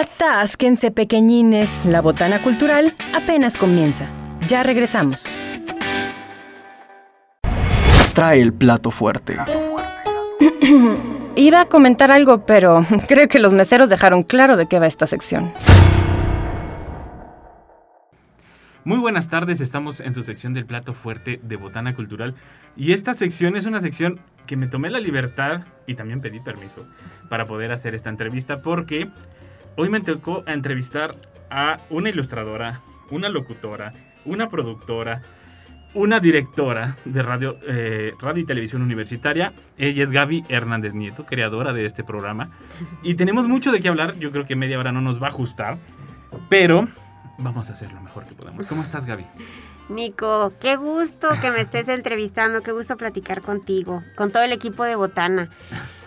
Atásquense pequeñines, la botana cultural apenas comienza. Ya regresamos. Trae el plato fuerte. Iba a comentar algo, pero creo que los meseros dejaron claro de qué va esta sección. Muy buenas tardes, estamos en su sección del plato fuerte de Botana Cultural y esta sección es una sección que me tomé la libertad y también pedí permiso para poder hacer esta entrevista porque hoy me tocó entrevistar a una ilustradora, una locutora, una productora, una directora de radio, eh, radio y televisión universitaria. Ella es Gaby Hernández Nieto, creadora de este programa. Y tenemos mucho de qué hablar, yo creo que media hora no nos va a ajustar, pero vamos a hacer lo mejor que podamos. ¿Cómo estás, Gaby? Nico, qué gusto que me estés entrevistando, qué gusto platicar contigo, con todo el equipo de Botana.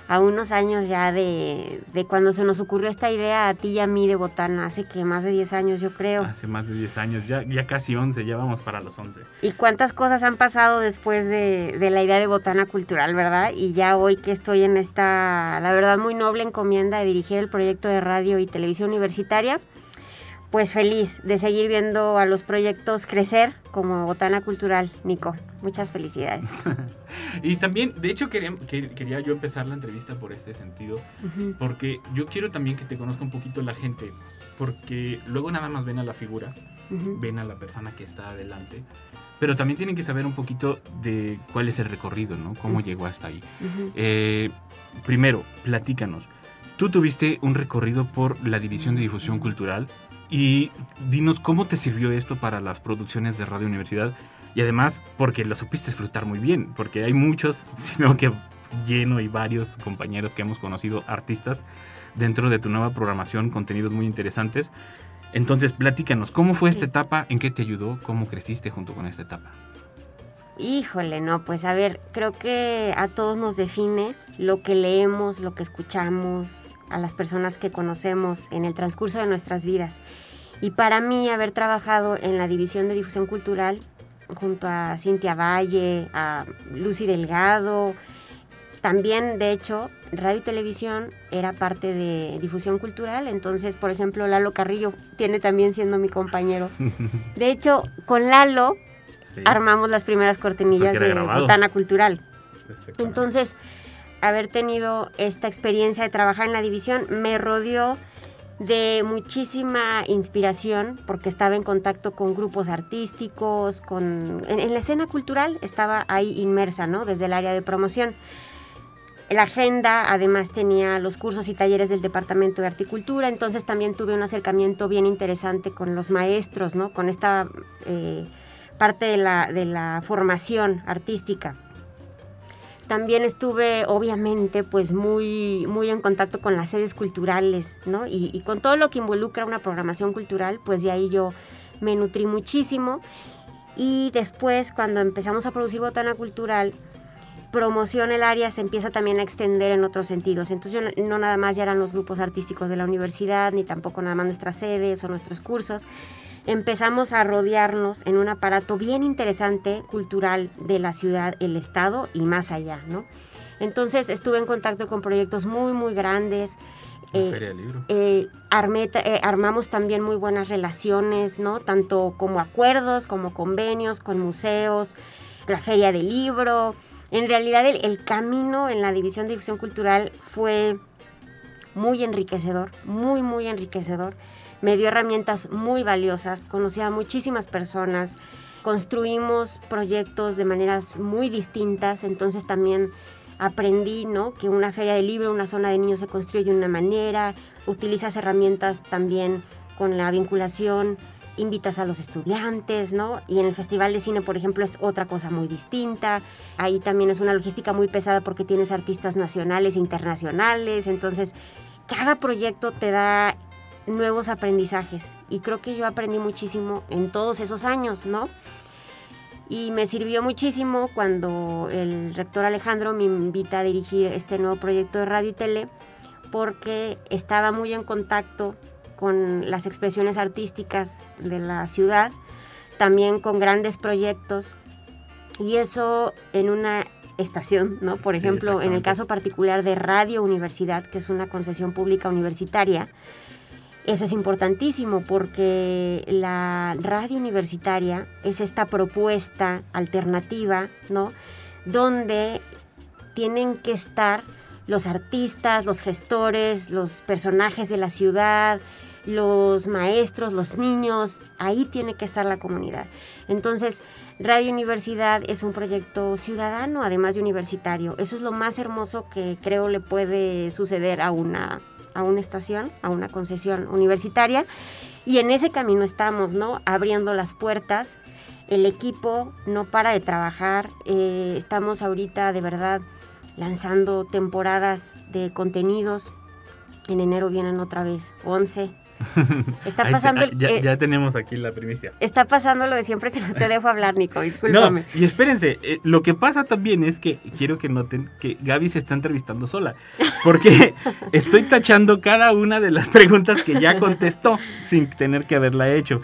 A unos años ya de, de, cuando se nos ocurrió esta idea a ti y a mí de Botana, hace que más de 10 años yo creo. Hace más de 10 años, ya, ya casi 11, ya vamos para los 11. Y cuántas cosas han pasado después de, de la idea de Botana Cultural, ¿verdad? Y ya hoy que estoy en esta, la verdad, muy noble encomienda de dirigir el proyecto de radio y televisión universitaria pues feliz de seguir viendo a los proyectos crecer como Botana Cultural, Nico. Muchas felicidades. y también, de hecho, quería, quería, yo empezar la entrevista por este sentido, porque yo quiero también que te conozca un poquito la gente, porque luego nada más ven a la figura, ven a la persona que está adelante, pero también tienen que saber un poquito de cuál es el recorrido, ¿no? Cómo llegó hasta ahí. Eh, primero, platícanos. Tú tuviste un recorrido por la División de Difusión Cultural y dinos cómo te sirvió esto para las producciones de Radio Universidad y además porque lo supiste explotar muy bien, porque hay muchos, sino que lleno y varios compañeros que hemos conocido, artistas, dentro de tu nueva programación, contenidos muy interesantes. Entonces, platícanos, ¿cómo fue esta etapa? ¿En qué te ayudó? ¿Cómo creciste junto con esta etapa? Híjole, no, pues a ver, creo que a todos nos define lo que leemos, lo que escuchamos, a las personas que conocemos en el transcurso de nuestras vidas. Y para mí haber trabajado en la División de Difusión Cultural junto a Cintia Valle, a Lucy Delgado, también de hecho radio y televisión era parte de difusión cultural, entonces por ejemplo Lalo Carrillo tiene también siendo mi compañero. De hecho, con Lalo armamos las primeras cortinillas de Botana Cultural. Entonces, haber tenido esta experiencia de trabajar en la división me rodeó de muchísima inspiración porque estaba en contacto con grupos artísticos, con en, la escena cultural estaba ahí inmersa, ¿no? Desde el área de promoción. La agenda además tenía los cursos y talleres del Departamento de Articultura, entonces también tuve un acercamiento bien interesante con los maestros, ¿no? Con esta eh, parte de la, de la formación artística. También estuve, obviamente, pues muy, muy en contacto con las sedes culturales, ¿no? Y, con todo lo que involucra una programación cultural, pues de ahí yo me nutrí muchísimo. Y después, cuando empezamos a producir botana cultural, promoción el área se empieza también a extender en otros sentidos. Entonces no nada más ya eran los grupos artísticos de la universidad, ni tampoco nada más nuestras sedes o nuestros cursos, empezamos a rodearnos en un aparato bien interesante cultural de la ciudad, el estado y más allá, ¿no? Entonces estuve en contacto con proyectos muy, muy grandes. Eh, Feria del Libro. Eh, eh, armamos también muy buenas relaciones, ¿no? Tanto como acuerdos, como convenios con museos, la Feria del Libro. En realidad el, camino en la División de Difusión Cultural fue muy enriquecedor, muy, muy enriquecedor me dio herramientas muy valiosas, conocí a muchísimas personas, construimos proyectos de maneras muy distintas, entonces también aprendí ¿no? que una feria de libro, una zona de niños se construye de una manera, utilizas herramientas también con la vinculación, invitas a los estudiantes, ¿no? Y en el Festival de Cine, por ejemplo, es otra cosa muy distinta. Ahí también es una logística muy pesada porque tienes artistas nacionales e internacionales, entonces cada proyecto te da nuevos aprendizajes. Y creo que yo aprendí muchísimo en todos esos años, ¿no? Y me sirvió muchísimo cuando el rector Alejandro me invita a dirigir este nuevo proyecto de radio y tele, porque estaba muy en contacto con las expresiones artísticas de la ciudad, también con grandes proyectos, y eso en una estación, ¿no? Por ejemplo, en el caso particular de Radio Universidad, que es una concesión pública universitaria, Eso es importantísimo porque la radio universitaria es esta propuesta alternativa, ¿no? Donde tienen que estar los artistas, los gestores, los personajes de la ciudad, los maestros, los niños, ahí tiene que estar la comunidad. Entonces, Radio Universidad es un proyecto ciudadano, además de universitario. Eso es lo más hermoso que creo le puede suceder a una a una estación, a una concesión universitaria. Y en ese camino estamos, ¿no? Abriendo las puertas. El equipo no para de trabajar. Eh, estamos ahorita de verdad lanzando temporadas de contenidos. En enero vienen otra vez 11 Está pasando ya, tenemos aquí la primicia. Está pasando lo de siempre que no te dejo hablar, Nico, discúlpame. No, y espérense, eh, lo que pasa también es que quiero que noten que Gaby se está entrevistando sola, porque estoy tachando cada una de las preguntas que ya contestó sin tener que haberla hecho.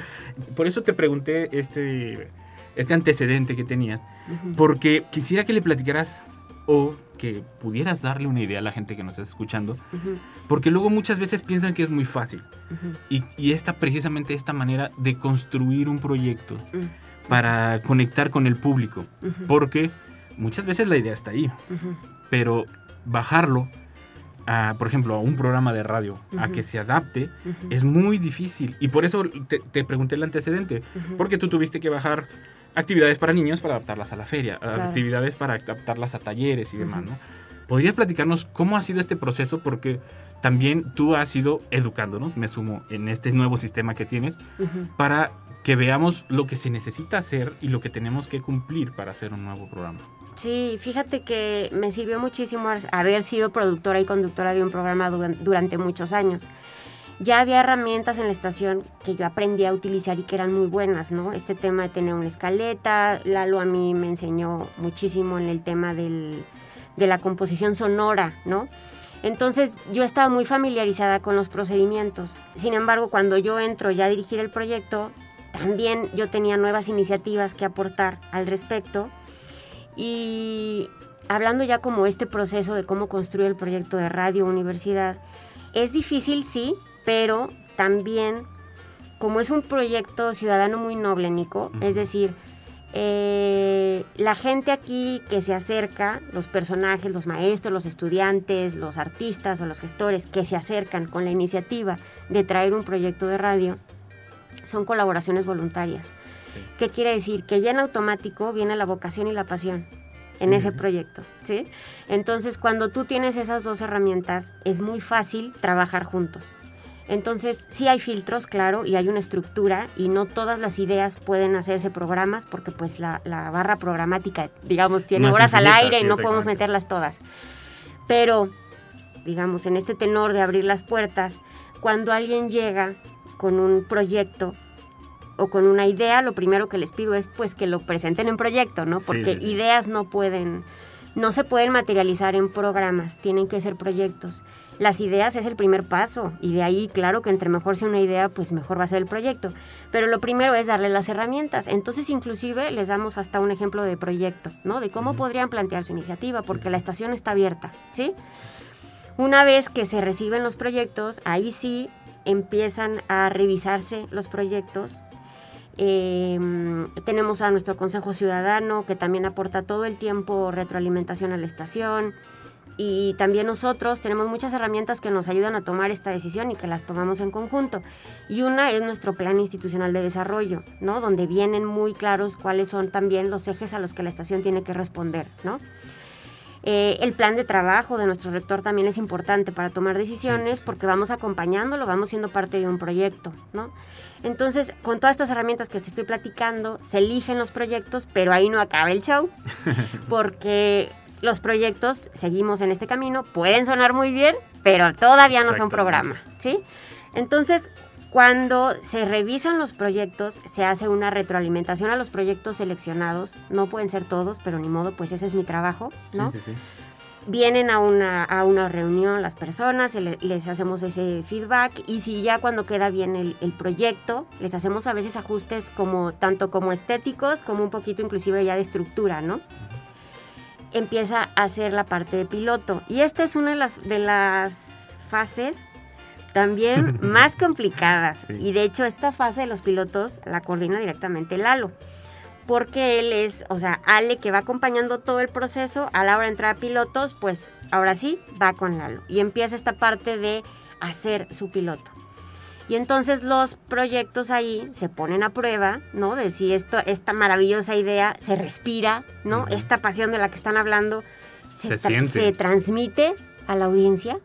Por eso te pregunté este, este antecedente que tenías, porque quisiera que le platicaras o que pudieras darle una idea a la gente que nos está escuchando, porque luego muchas veces piensan que es muy fácil. y, y, esta precisamente esta manera de construir un proyecto para conectar con el público, porque muchas veces la idea está ahí, pero bajarlo a, por ejemplo, a un programa de radio, a que se adapte, es muy difícil. Y por eso te, te pregunté el antecedente, porque tú tuviste que bajar actividades para niños para adaptarlas a la feria, actividades para adaptarlas a talleres y demás, ¿no? ¿Podrías platicarnos cómo ha sido este proceso? Porque también tú has ido educándonos, me sumo en este nuevo sistema que tienes, para que veamos lo que se necesita hacer y lo que tenemos que cumplir para hacer un nuevo programa. Sí, fíjate que me sirvió muchísimo haber sido productora y conductora de un programa durante muchos años ya había herramientas en la estación que yo aprendí a utilizar y que eran muy buenas, ¿no? Este tema de tener una escaleta, Lalo a mí me enseñó muchísimo en el tema de la composición sonora, ¿no? Entonces yo estaba muy familiarizada con los procedimientos. Sin embargo, cuando yo entro ya a dirigir el proyecto, también yo tenía nuevas iniciativas que aportar al respecto. Y hablando ya como este proceso de cómo construir el proyecto de Radio Universidad, es difícil, sí, pero también como es un proyecto ciudadano muy noble, Nico, es decir, eh, la gente aquí que se acerca, los personajes, los maestros, los estudiantes, los artistas o los gestores que se acercan con la iniciativa de traer un proyecto de radio, son colaboraciones voluntarias. ¿Qué quiere decir? Que ya en automático viene la vocación y la pasión en ese proyecto, ¿sí? Entonces, cuando tú tienes esas dos herramientas, es muy fácil trabajar juntos. Entonces, sí hay filtros, claro, y hay una estructura, y no todas las ideas pueden hacerse programas, porque pues la, barra programática, digamos, tiene horas al aire y no podemos meterlas todas. Pero, digamos, en este tenor de abrir las puertas, cuando alguien llega con un proyecto o con una idea, lo primero que les pido es pues que lo presenten en proyecto, ¿no? Porque ideas no pueden, no se pueden materializar en programas, tienen que ser proyectos las ideas es el primer paso y de ahí, claro que entre mejor sea una idea, pues mejor va a ser el proyecto. Pero lo primero es darle las herramientas. Entonces, inclusive les damos hasta un ejemplo de proyecto, ¿no? De cómo podrían plantear su iniciativa, porque la estación está abierta, ¿sí? Una vez que se reciben los proyectos, ahí sí empiezan a revisarse los proyectos. Em, tenemos a nuestro Consejo Ciudadano que también aporta todo el tiempo retroalimentación a la estación y también nosotros tenemos muchas herramientas que nos ayudan a tomar esta decisión y que las tomamos en conjunto. Y una es nuestro plan institucional de desarrollo, ¿no? Donde vienen muy claros cuáles son también los ejes a los que la estación tiene que responder, ¿no? Eh, el plan de trabajo de nuestro rector también es importante para tomar decisiones porque vamos acompañándolo, vamos siendo parte de un proyecto, ¿no? Entonces, con todas estas herramientas que te estoy platicando, se eligen los proyectos, pero ahí no acaba el show, porque los proyectos, seguimos en este camino, pueden sonar muy bien, pero todavía no son programa, ¿sí? Entonces, cuando se revisan los proyectos, se hace una retroalimentación a los proyectos seleccionados. No pueden ser todos, pero ni modo, pues ese es mi trabajo, ¿no? Sí, sí, sí. Vienen a una, a una reunión las personas, les hacemos ese feedback y si ya cuando queda bien el, el, proyecto, les hacemos a veces ajustes como tanto como estéticos como un poquito inclusive ya de estructura, ¿no? Empieza a hacer la parte de piloto. Y esta es una de las, de las fases también más complicadas. Y de hecho esta fase de los pilotos la coordina directamente Lalo. Porque él es, o sea, Ale que va acompañando todo el proceso, a la hora de entrar a pilotos, pues ahora sí, va con Lalo. Y empieza esta parte de hacer su piloto. Y entonces los proyectos ahí se ponen a prueba, ¿no? De si esto, esta maravillosa idea se respira, ¿no? Esta pasión de la que están hablando se, se, transmite a la audiencia.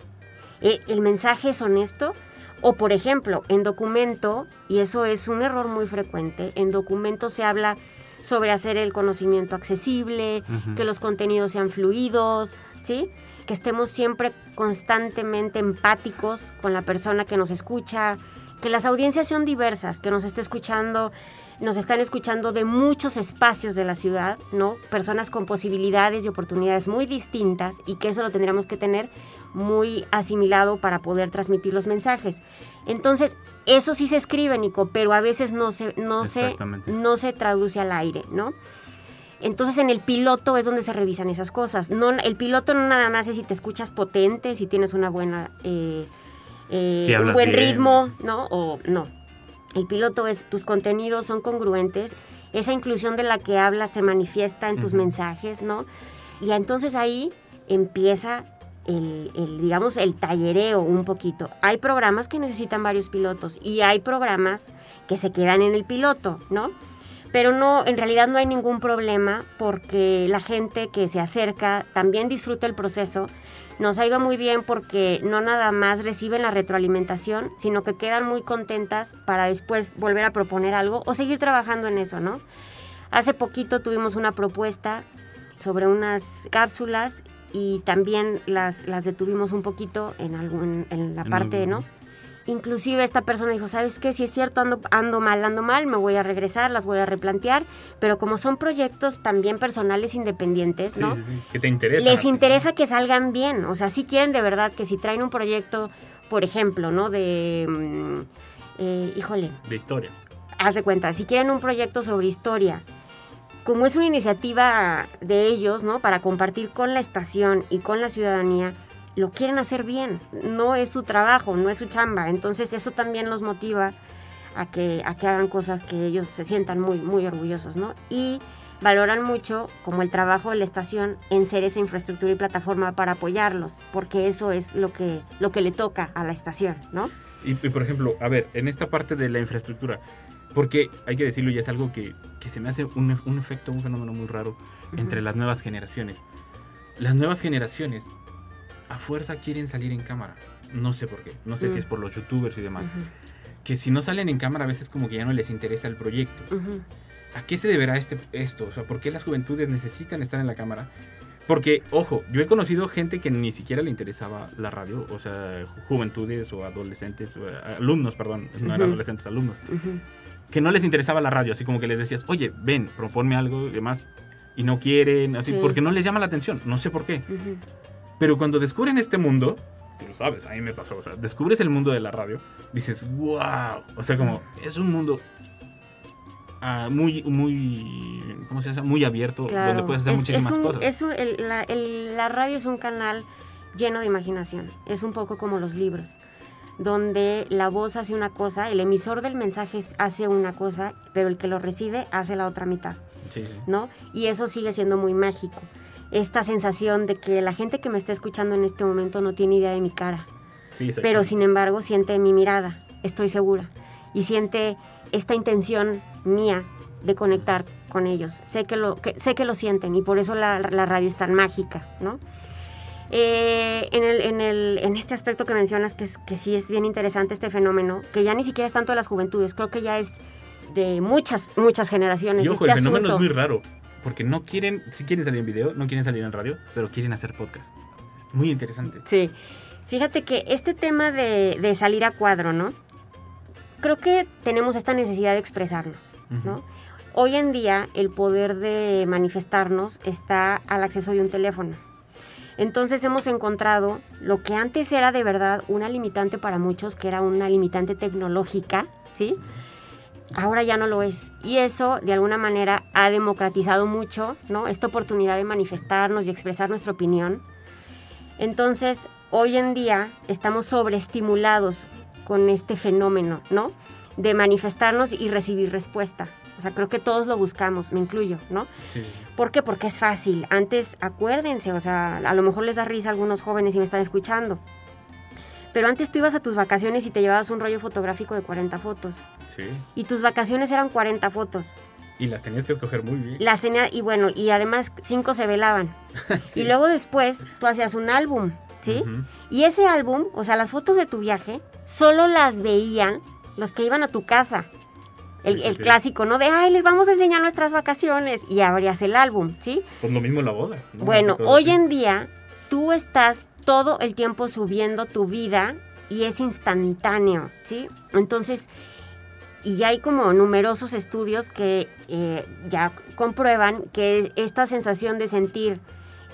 Eh, el mensaje es honesto. O por ejemplo, en documento, y eso es un error muy frecuente, en documento se habla sobre hacer el conocimiento accesible, que los contenidos sean fluidos, ¿sí? Que estemos siempre constantemente empáticos con la persona que nos escucha, que las audiencias son diversas, que nos esté escuchando, nos están escuchando de muchos espacios de la ciudad, ¿no? Personas con posibilidades y oportunidades muy distintas y que eso lo tendríamos que tener muy asimilado para poder transmitir los mensajes. Entonces, eso sí se escribe, Nico, pero a veces no se, no se, no se traduce al aire, ¿no? Entonces en el piloto es donde se revisan esas cosas. No, el piloto no nada más es si te escuchas potente, si tienes una buena eh, eh, un buen ritmo, ¿no? O no. El piloto es, tus contenidos son congruentes, esa inclusión de la que hablas se manifiesta en tus mensajes, ¿no? Y entonces ahí empieza el, el, digamos, el tallereo un poquito. Hay programas que necesitan varios pilotos y hay programas que se quedan en el piloto, ¿no? Pero no, en realidad no hay ningún problema porque la gente que se acerca también disfruta el proceso nos ha ido muy bien porque no nada más reciben la retroalimentación, sino que quedan muy contentas para después volver a proponer algo o seguir trabajando en eso, ¿no? Hace poquito tuvimos una propuesta sobre unas cápsulas y también las, las detuvimos un poquito en, algún, en la parte, ¿no? Inclusive esta persona dijo, ¿sabes qué? Si es cierto, ando, ando mal, ando mal, me voy a regresar, las voy a replantear, pero como son proyectos también personales independientes, ¿no? Que te interesa. Les interesa que salgan bien, o sea, si quieren de verdad que si traen un proyecto, por ejemplo, ¿no? De, mm, eh, híjole. De historia. Haz de cuenta, si quieren un proyecto sobre historia, como es una iniciativa de ellos, ¿no? Para compartir con la estación y con la ciudadanía, lo quieren hacer bien, no es su trabajo, no es su chamba, entonces eso también los motiva a que, a que hagan cosas que ellos se sientan muy, muy orgullosos, ¿no? Y valoran mucho como el trabajo de la estación en ser esa infraestructura y plataforma para apoyarlos, porque eso es lo que, lo que le toca a la estación, ¿no? Y, por ejemplo, a ver, en esta parte de la infraestructura, porque hay que decirlo, y es algo que, que se me hace un, un, efecto, un fenómeno muy raro entre las nuevas generaciones. Las nuevas generaciones a fuerza quieren salir en cámara. No sé por qué. No sé si es mm. por los youtubers y demás. Que si no salen en cámara a veces como que ya no les interesa el proyecto. ¿A qué se deberá este, esto? O sea, ¿por qué las juventudes necesitan estar en la cámara? Porque, ojo, yo he conocido gente que ni siquiera le interesaba la radio, o sea, juventudes o adolescentes, alumnos, perdón, no eran adolescentes, alumnos, que no les interesaba la radio, así como que les decías, oye, ven, proponme algo y demás, y no quieren, así, porque no les llama la atención, no sé por qué. Pero cuando descubren este mundo, tú lo sabes, a mí me pasó, o sea, descubres el mundo de la radio, dices, wow, o sea, como es un mundo uh, muy, muy, ¿cómo se llama? Muy abierto, donde puedes hacer muchísimas cosas. Es la, la radio es un canal lleno de imaginación, es un poco como los libros donde la voz hace una cosa, el emisor del mensaje hace una cosa, pero el que lo recibe hace la otra mitad, sí, sí. ¿no? Y eso sigue siendo muy mágico esta sensación de que la gente que me está escuchando en este momento no tiene idea de mi cara. pero sin embargo siente mi mirada, estoy segura. Y siente esta intención mía de conectar con ellos. Sé que lo, sé que lo sienten y por eso la, radio es tan mágica, ¿no? Eh, en, el, en, el, en, este aspecto que mencionas, que, que sí es bien interesante este fenómeno, que ya ni siquiera es tanto de las juventudes, creo que ya es de muchas, muchas generaciones. Y ojo, este el fenómeno es muy raro. Porque no quieren, si quieren salir en video, no quieren salir en radio, pero quieren hacer podcast. Es muy interesante. Sí. Fíjate que este tema de, salir a cuadro, ¿no? Creo que tenemos esta necesidad de expresarnos, ¿no? Hoy en día el poder de manifestarnos está al acceso de un teléfono. Entonces hemos encontrado lo que antes era de verdad una limitante para muchos, que era una limitante tecnológica, ¿sí? Ahora ya no lo es. Y eso, de alguna manera, ha democratizado mucho, ¿no? Esta oportunidad de manifestarnos y expresar nuestra opinión. Entonces, hoy en día estamos sobreestimulados con este fenómeno, ¿no? De manifestarnos y recibir respuesta. O sea, creo que todos lo buscamos, me incluyo, ¿no? Sí. ¿Por qué? Porque es fácil. Antes, acuérdense, o sea, a lo mejor les da risa a algunos jóvenes y me están escuchando. Pero antes tú ibas a tus vacaciones y te llevabas un rollo fotográfico de 40 fotos. Sí. Y tus vacaciones eran 40 fotos. Y las tenías que escoger muy bien. Las tenía, y bueno, y además cinco se velaban. Sí. Y luego después tú hacías un álbum, ¿sí? Y ese álbum, o sea, las fotos de tu viaje, solo las veían los que iban a tu casa. El, Sí, clásico, ¿no? De, ay, les vamos a enseñar nuestras vacaciones. Y abrías el álbum, ¿sí? Pues lo mismo en la boda. ¿no? Bueno, hoy en día tú estás todo el tiempo subiendo tu vida y es instantáneo, ¿sí? Entonces, y hay como numerosos estudios que eh, ya comprueban que esta sensación de sentir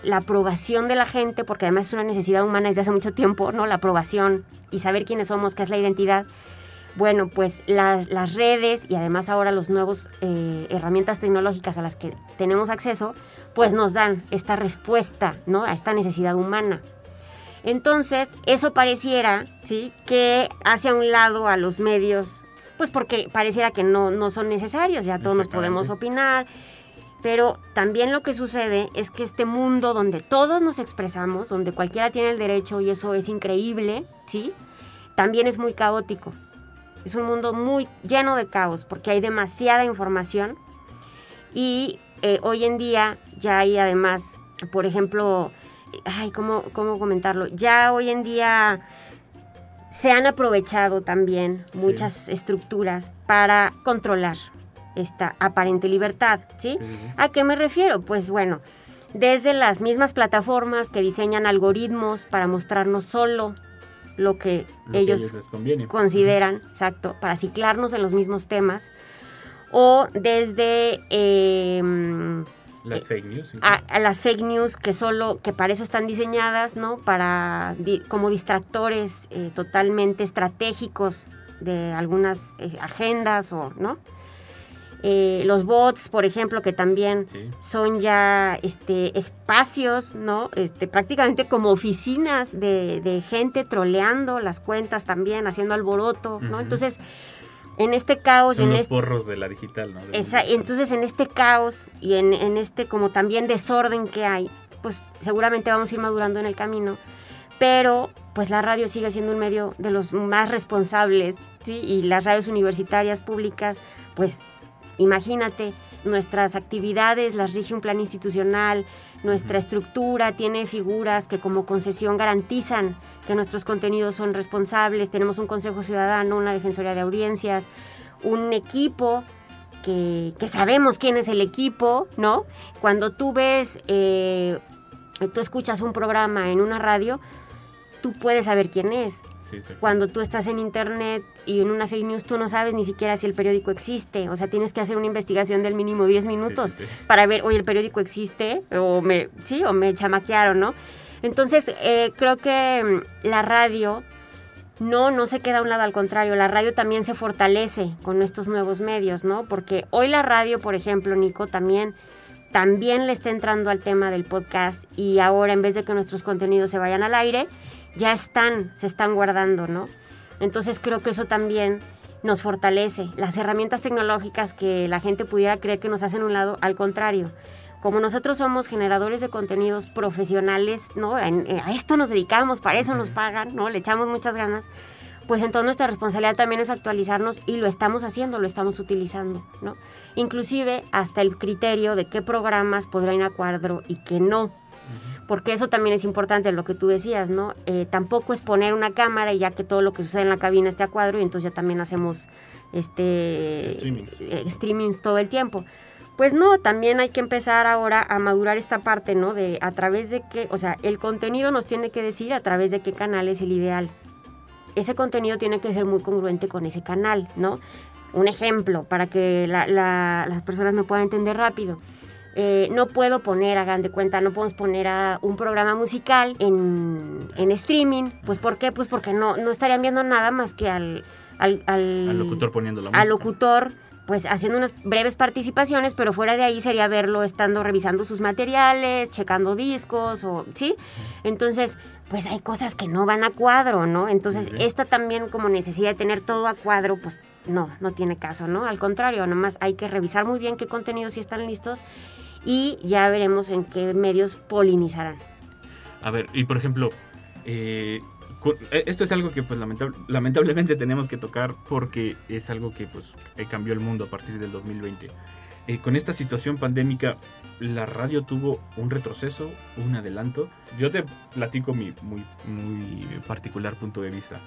la aprobación de la gente, porque además es una necesidad humana desde hace mucho tiempo, ¿no? La aprobación y saber quiénes somos, qué es la identidad. Bueno, pues las, las redes y además ahora los nuevos eh, herramientas tecnológicas a las que tenemos acceso, pues nos dan esta respuesta, ¿no? A esta necesidad humana. Entonces, eso pareciera, ¿sí? Que hace a un lado a los medios, pues porque pareciera que no, no son necesarios, ya todos nos podemos opinar. Pero también lo que sucede es que este mundo donde todos nos expresamos, donde cualquiera tiene el derecho y eso es increíble, ¿sí? También es muy caótico. Es un mundo muy lleno de caos porque hay demasiada información y eh, hoy en día ya hay además, por ejemplo, ay, ¿cómo, ¿cómo comentarlo? Ya hoy en día se han aprovechado también Sí. muchas estructuras para controlar esta aparente libertad, ¿sí? ¿A qué me refiero? Pues bueno, desde las mismas plataformas que diseñan algoritmos para mostrarnos solo lo que Lo que ellos conviene. consideran, exacto, para ciclarnos en los mismos temas, o desde eh, Las fake news. a, a las fake news que solo, que para eso están diseñadas, ¿no? Para, di- como distractores eh, totalmente estratégicos de algunas eh, agendas o, ¿no? Eh, los bots, por ejemplo, que también Sí. son ya este, espacios, ¿no? Este, prácticamente como oficinas de, de gente troleando las cuentas también, haciendo alboroto, ¿no? Entonces, en este caos, y Son en los este... porros de la digital, ¿no? Esa- entonces en este caos y en, en este como también desorden que hay, pues seguramente vamos a ir madurando en el camino. Pero pues la radio sigue siendo un medio de los más responsables, ¿sí? Y las radios universitarias públicas, pues imagínate, nuestras actividades las rige un plan institucional, nuestra estructura tiene figuras que como concesión garantizan que nuestros contenidos son responsables, tenemos un Consejo Ciudadano, una Defensoría de Audiencias, un equipo que, que sabemos quién es el equipo, ¿no? Cuando tú ves, eh, tú escuchas un programa en una radio, tú puedes saber quién es. Sí, sí. Cuando tú estás en internet y en una fake news, tú no sabes ni siquiera si el periódico existe. O sea, tienes que hacer una investigación del mínimo 10 minutos sí, para ver, oye, el periódico existe, o me, sí, o me chamaquearon, ¿no? Entonces, eh, creo que mm, la radio no, no se queda a un lado, al contrario, la radio también se fortalece con estos nuevos medios, ¿no? Porque hoy la radio, por ejemplo, Nico, también, también le está entrando al tema del podcast y ahora en vez de que nuestros contenidos se vayan al aire, ya están, se están guardando, ¿no? Entonces creo que eso también nos fortalece. Las herramientas tecnológicas que la gente pudiera creer que nos hacen un lado, al contrario. Como nosotros somos generadores de contenidos profesionales, ¿no? Eh, a esto nos dedicamos, para eso nos pagan, ¿no? Le echamos muchas ganas. Pues entonces nuestra responsabilidad también es actualizarnos y lo estamos haciendo, lo estamos utilizando, ¿no? Inclusive hasta el criterio de qué programas podrán ir a cuadro y qué no porque eso también es importante, lo que tú decías, ¿no? Eh, tampoco es poner una cámara y ya que todo lo que sucede en la cabina esté a cuadro y entonces ya también hacemos este Streamings. eh, streamings todo el tiempo. Pues no, también hay que empezar ahora a madurar esta parte, ¿no? De a través de qué, o sea, el contenido nos tiene que decir a través de qué canal es el ideal. Ese contenido tiene que ser muy congruente con ese canal, ¿no? Un ejemplo para que la- la- las personas me puedan entender rápido. Eh, no puedo poner, hagan de cuenta, no podemos poner a un programa musical en, en streaming. Pues ¿por qué? Pues porque no, no estarían viendo nada más que al, al, al, Al locutor poniendo la música. al locutor, pues haciendo unas breves participaciones, pero fuera de ahí sería verlo estando revisando sus materiales, checando discos, o ¿sí? Entonces, pues hay cosas que no van a cuadro, ¿no? Entonces, esta también como necesidad de tener todo a cuadro, pues no, no tiene caso, ¿no? Al contrario, nomás hay que revisar muy bien qué contenidos sí están listos y ya veremos en qué medios polinizarán. A ver, y por ejemplo, eh, eh, esto es algo que pues lamentablemente tenemos que tocar porque es algo que pues cambió el mundo a partir del 2020. Eh, con esta situación pandémica, la radio tuvo un retroceso, un adelanto. Yo te platico mi muy, muy particular punto de vista.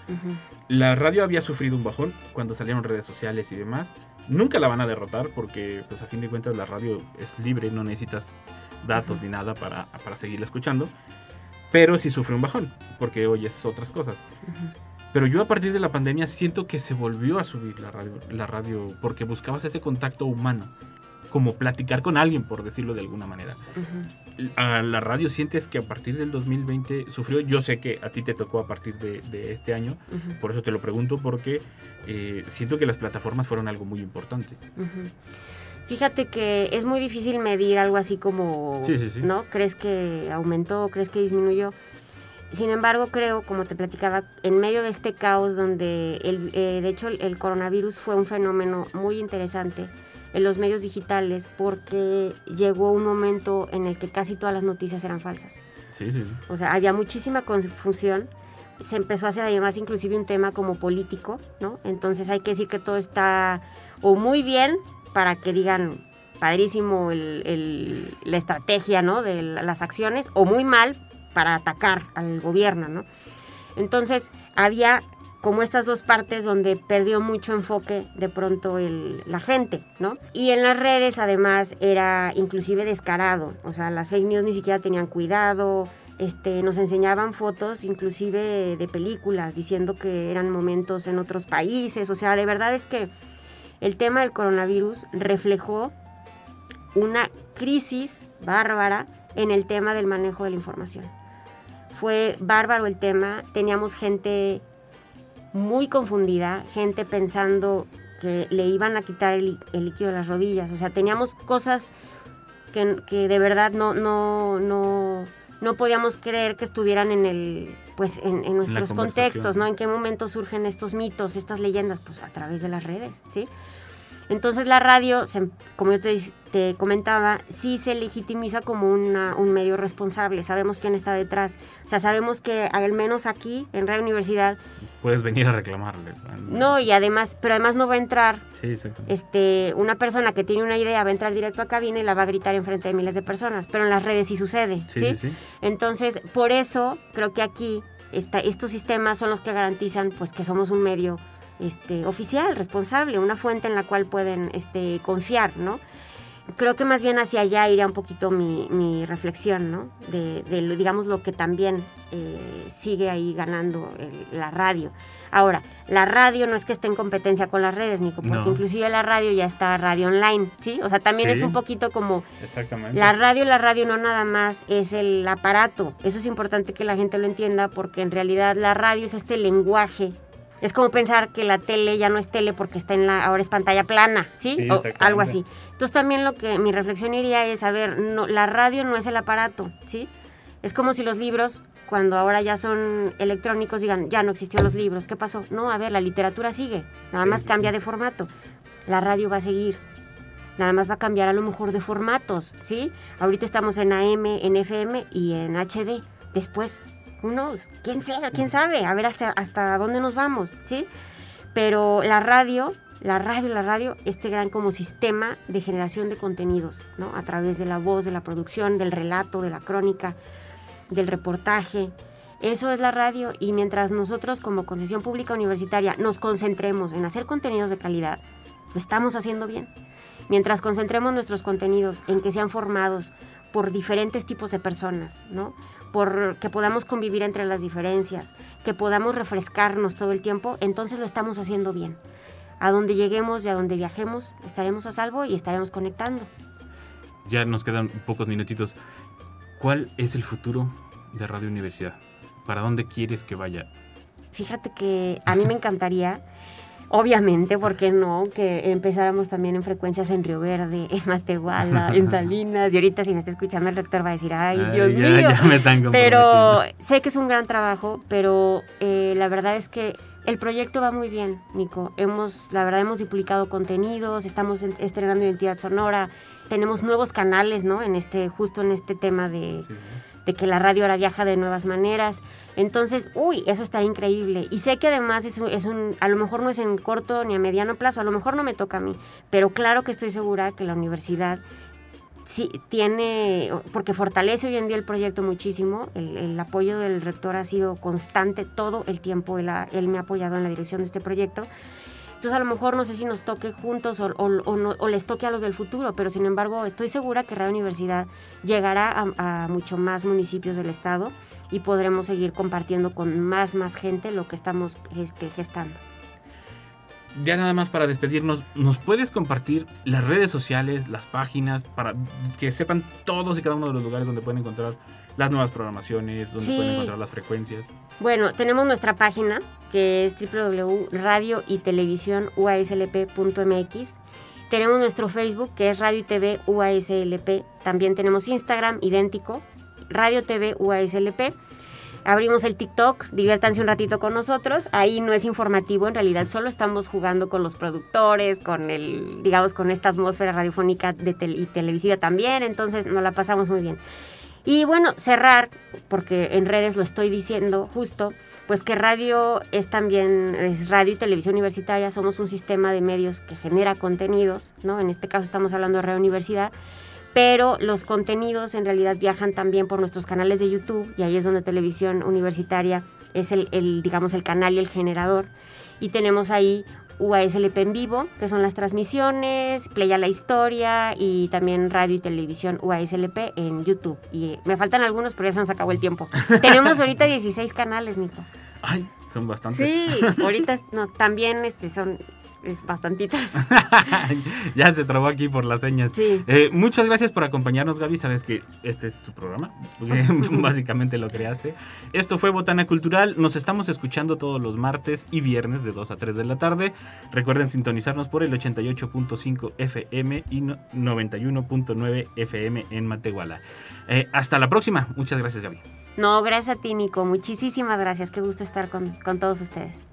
La radio había sufrido un bajón cuando salieron redes sociales y demás. Nunca la van a derrotar porque, pues a fin de cuentas, la radio es libre, no necesitas datos ni nada para, para seguirla escuchando. Pero sí sufre un bajón porque oyes otras cosas. Pero yo a partir de la pandemia siento que se volvió a subir la radio, la radio porque buscabas ese contacto humano como platicar con alguien, por decirlo de alguna manera. A la radio sientes que a partir del 2020 sufrió, yo sé que a ti te tocó a partir de, este año, por eso te lo pregunto, porque eh, siento que las plataformas fueron algo muy importante. Fíjate que es muy difícil medir algo así como, ¿no? ¿Crees que aumentó? ¿Crees que disminuyó? Sin embargo, creo, como te platicaba, en medio de este caos donde, el, eh, de hecho, el coronavirus fue un fenómeno muy interesante, en los medios digitales porque llegó un momento en el que casi todas las noticias eran falsas. Sí, sí. O sea, había muchísima confusión. Se empezó a hacer además inclusive un tema como político, ¿no? Entonces hay que decir que todo está o muy bien para que digan padrísimo la estrategia, ¿no? De las acciones, o muy mal para atacar al gobierno, ¿no? Entonces había como estas dos partes donde perdió mucho enfoque de pronto la gente, ¿no? Y en las redes además era inclusive descarado, o sea, las fake news ni siquiera tenían cuidado, este, nos enseñaban fotos inclusive de películas diciendo que eran momentos en otros países, o sea, de verdad es que el tema del coronavirus reflejó una crisis bárbara en el tema del manejo de la información. Fue bárbaro el tema, teníamos gente muy confundida, gente pensando que le iban a quitar el, líquido de las rodillas. O sea, teníamos cosas que, de verdad no, no, no, no podíamos creer que estuvieran en el pues en, nuestros contextos, ¿no? En qué momento surgen estos mitos, estas leyendas, pues a través de las redes, ¿sí? Entonces la radio, como yo te, comentaba, sí se legitimiza como un medio responsable. Sabemos quién está detrás. O sea, sabemos que al menos aquí, en Radio Universidad... Puedes venir a reclamarle. No, y además, pero además no va a entrar... Sí, este, una persona que tiene una idea va a entrar directo a cabina y la va a gritar en frente de miles de personas. Pero en las redes sí sucede, ¿sí? sí, Entonces, por eso creo que aquí estos sistemas son los que garantizan pues que somos un medio este, oficial, responsable, una fuente en la cual pueden este, confiar, ¿no? Creo que más bien hacia allá iría un poquito mi, reflexión, ¿no? De, digamos, lo que también eh, sigue ahí ganando la radio. Ahora, la radio no es que esté en competencia con las redes, Nico, porque inclusive la radio ya está radio online, ¿sí? O sea, también es un poquito como... Exactamente. La radio, la radio no nada más es el aparato. Eso es importante que la gente lo entienda porque en realidad la radio es este lenguaje es como pensar que la tele ya no es tele porque está en la, ahora es pantalla plana, ¿sí? o algo así. Entonces también lo que mi reflexión iría es, a ver, no, la radio no es el aparato, ¿sí? Es como si los libros, cuando ahora ya son electrónicos, digan, ya no existían los libros, ¿qué pasó? No, a ver, la literatura sigue, nada más cambia de formato. La radio va a seguir, nada más va a cambiar a lo mejor de formatos, ¿sí? Ahorita estamos en AM, en FM y en HD. Después unos, quién sabe, quién sabe, a ver hasta, hasta dónde nos vamos, ¿sí? Pero la radio, la radio, la radio, este gran como sistema de generación de contenidos, ¿no? A través de la voz, de la producción, del relato, de la crónica, del reportaje. Eso es la radio y mientras nosotros como concesión pública universitaria nos concentremos en hacer contenidos de calidad, lo estamos haciendo bien. Mientras concentremos nuestros contenidos en que sean formados por diferentes tipos de personas, ¿no? Por que podamos convivir entre las diferencias, que podamos refrescarnos todo el tiempo, entonces lo estamos haciendo bien. A donde lleguemos y a donde viajemos, estaremos a salvo y estaremos conectando. Ya nos quedan pocos minutitos. ¿Cuál es el futuro de Radio Universidad? ¿Para dónde quieres que vaya? Fíjate que a mí me encantaría obviamente, ¿por qué no? Que empezáramos también en frecuencias en Río Verde, en Matehuala, en Salinas. Y ahorita si me está escuchando el rector va a decir, ay, Dios mío. pero sé que es un gran trabajo, pero eh, la verdad es que el proyecto va muy bien, Nico. Hemos, la verdad, hemos duplicado contenidos, estamos estrenando identidad sonora, tenemos nuevos canales, ¿no? En este, justo en este tema de, de que la radio ahora viaja de nuevas maneras. Entonces, uy, eso está increíble. Y sé que además es, un, a lo mejor no es en corto ni a mediano plazo, a lo mejor no me toca a mí, pero claro que estoy segura que la universidad sí tiene, porque fortalece hoy en día el proyecto muchísimo, el, apoyo del rector ha sido constante todo el tiempo, él, él, me ha apoyado en la dirección de este proyecto. Entonces a lo mejor no sé si nos toque juntos o, les toque a los del futuro, pero sin embargo estoy segura que Radio Universidad llegará a, a mucho más municipios del estado y podremos seguir compartiendo con más, más gente lo que estamos este, gestando. Ya nada más para despedirnos, ¿nos puedes compartir las redes sociales, las páginas, para que sepan todos y cada uno de los lugares donde pueden encontrar las nuevas programaciones, donde pueden encontrar las frecuencias? Bueno, tenemos nuestra página que es www.radio y televisión uaslp.mx. Tenemos nuestro Facebook que es Radio y TV UASLP. También tenemos Instagram idéntico, Radio TV UASLP. Abrimos el TikTok, diviértanse un ratito con nosotros. Ahí no es informativo, en realidad solo estamos jugando con los productores, con el, digamos, con esta atmósfera radiofónica de y televisiva también, entonces nos la pasamos muy bien. Y bueno, cerrar, porque en redes lo estoy diciendo justo, pues que radio es también, es radio y televisión universitaria, somos un sistema de medios que genera contenidos, ¿no? En este caso estamos hablando de Radio Universidad pero los contenidos en realidad viajan también por nuestros canales de YouTube y ahí es donde televisión universitaria es el, digamos el canal y el generador y tenemos ahí UASLP en vivo, que son las transmisiones, Playa la Historia y también radio y televisión UASLP en YouTube. Y me faltan algunos, pero ya se nos acabó el tiempo. Tenemos ahorita 16 canales, Nico. Ay, son bastantes. Sí, ahorita también este, son bastantitas. ya se trabó aquí por las señas. Eh, muchas gracias por acompañarnos, Gaby. Sabes que este es tu programa. Básicamente lo creaste. Esto fue Botana Cultural. Nos estamos escuchando todos los martes y viernes de 2 a 3 de la tarde. Recuerden sintonizarnos por el 88.5 FM y 91.9 FM en Matehuala. Eh, hasta la próxima. Muchas gracias, Gaby. No, gracias a ti, Nico. Muchísimas gracias. Qué gusto estar con, con todos ustedes.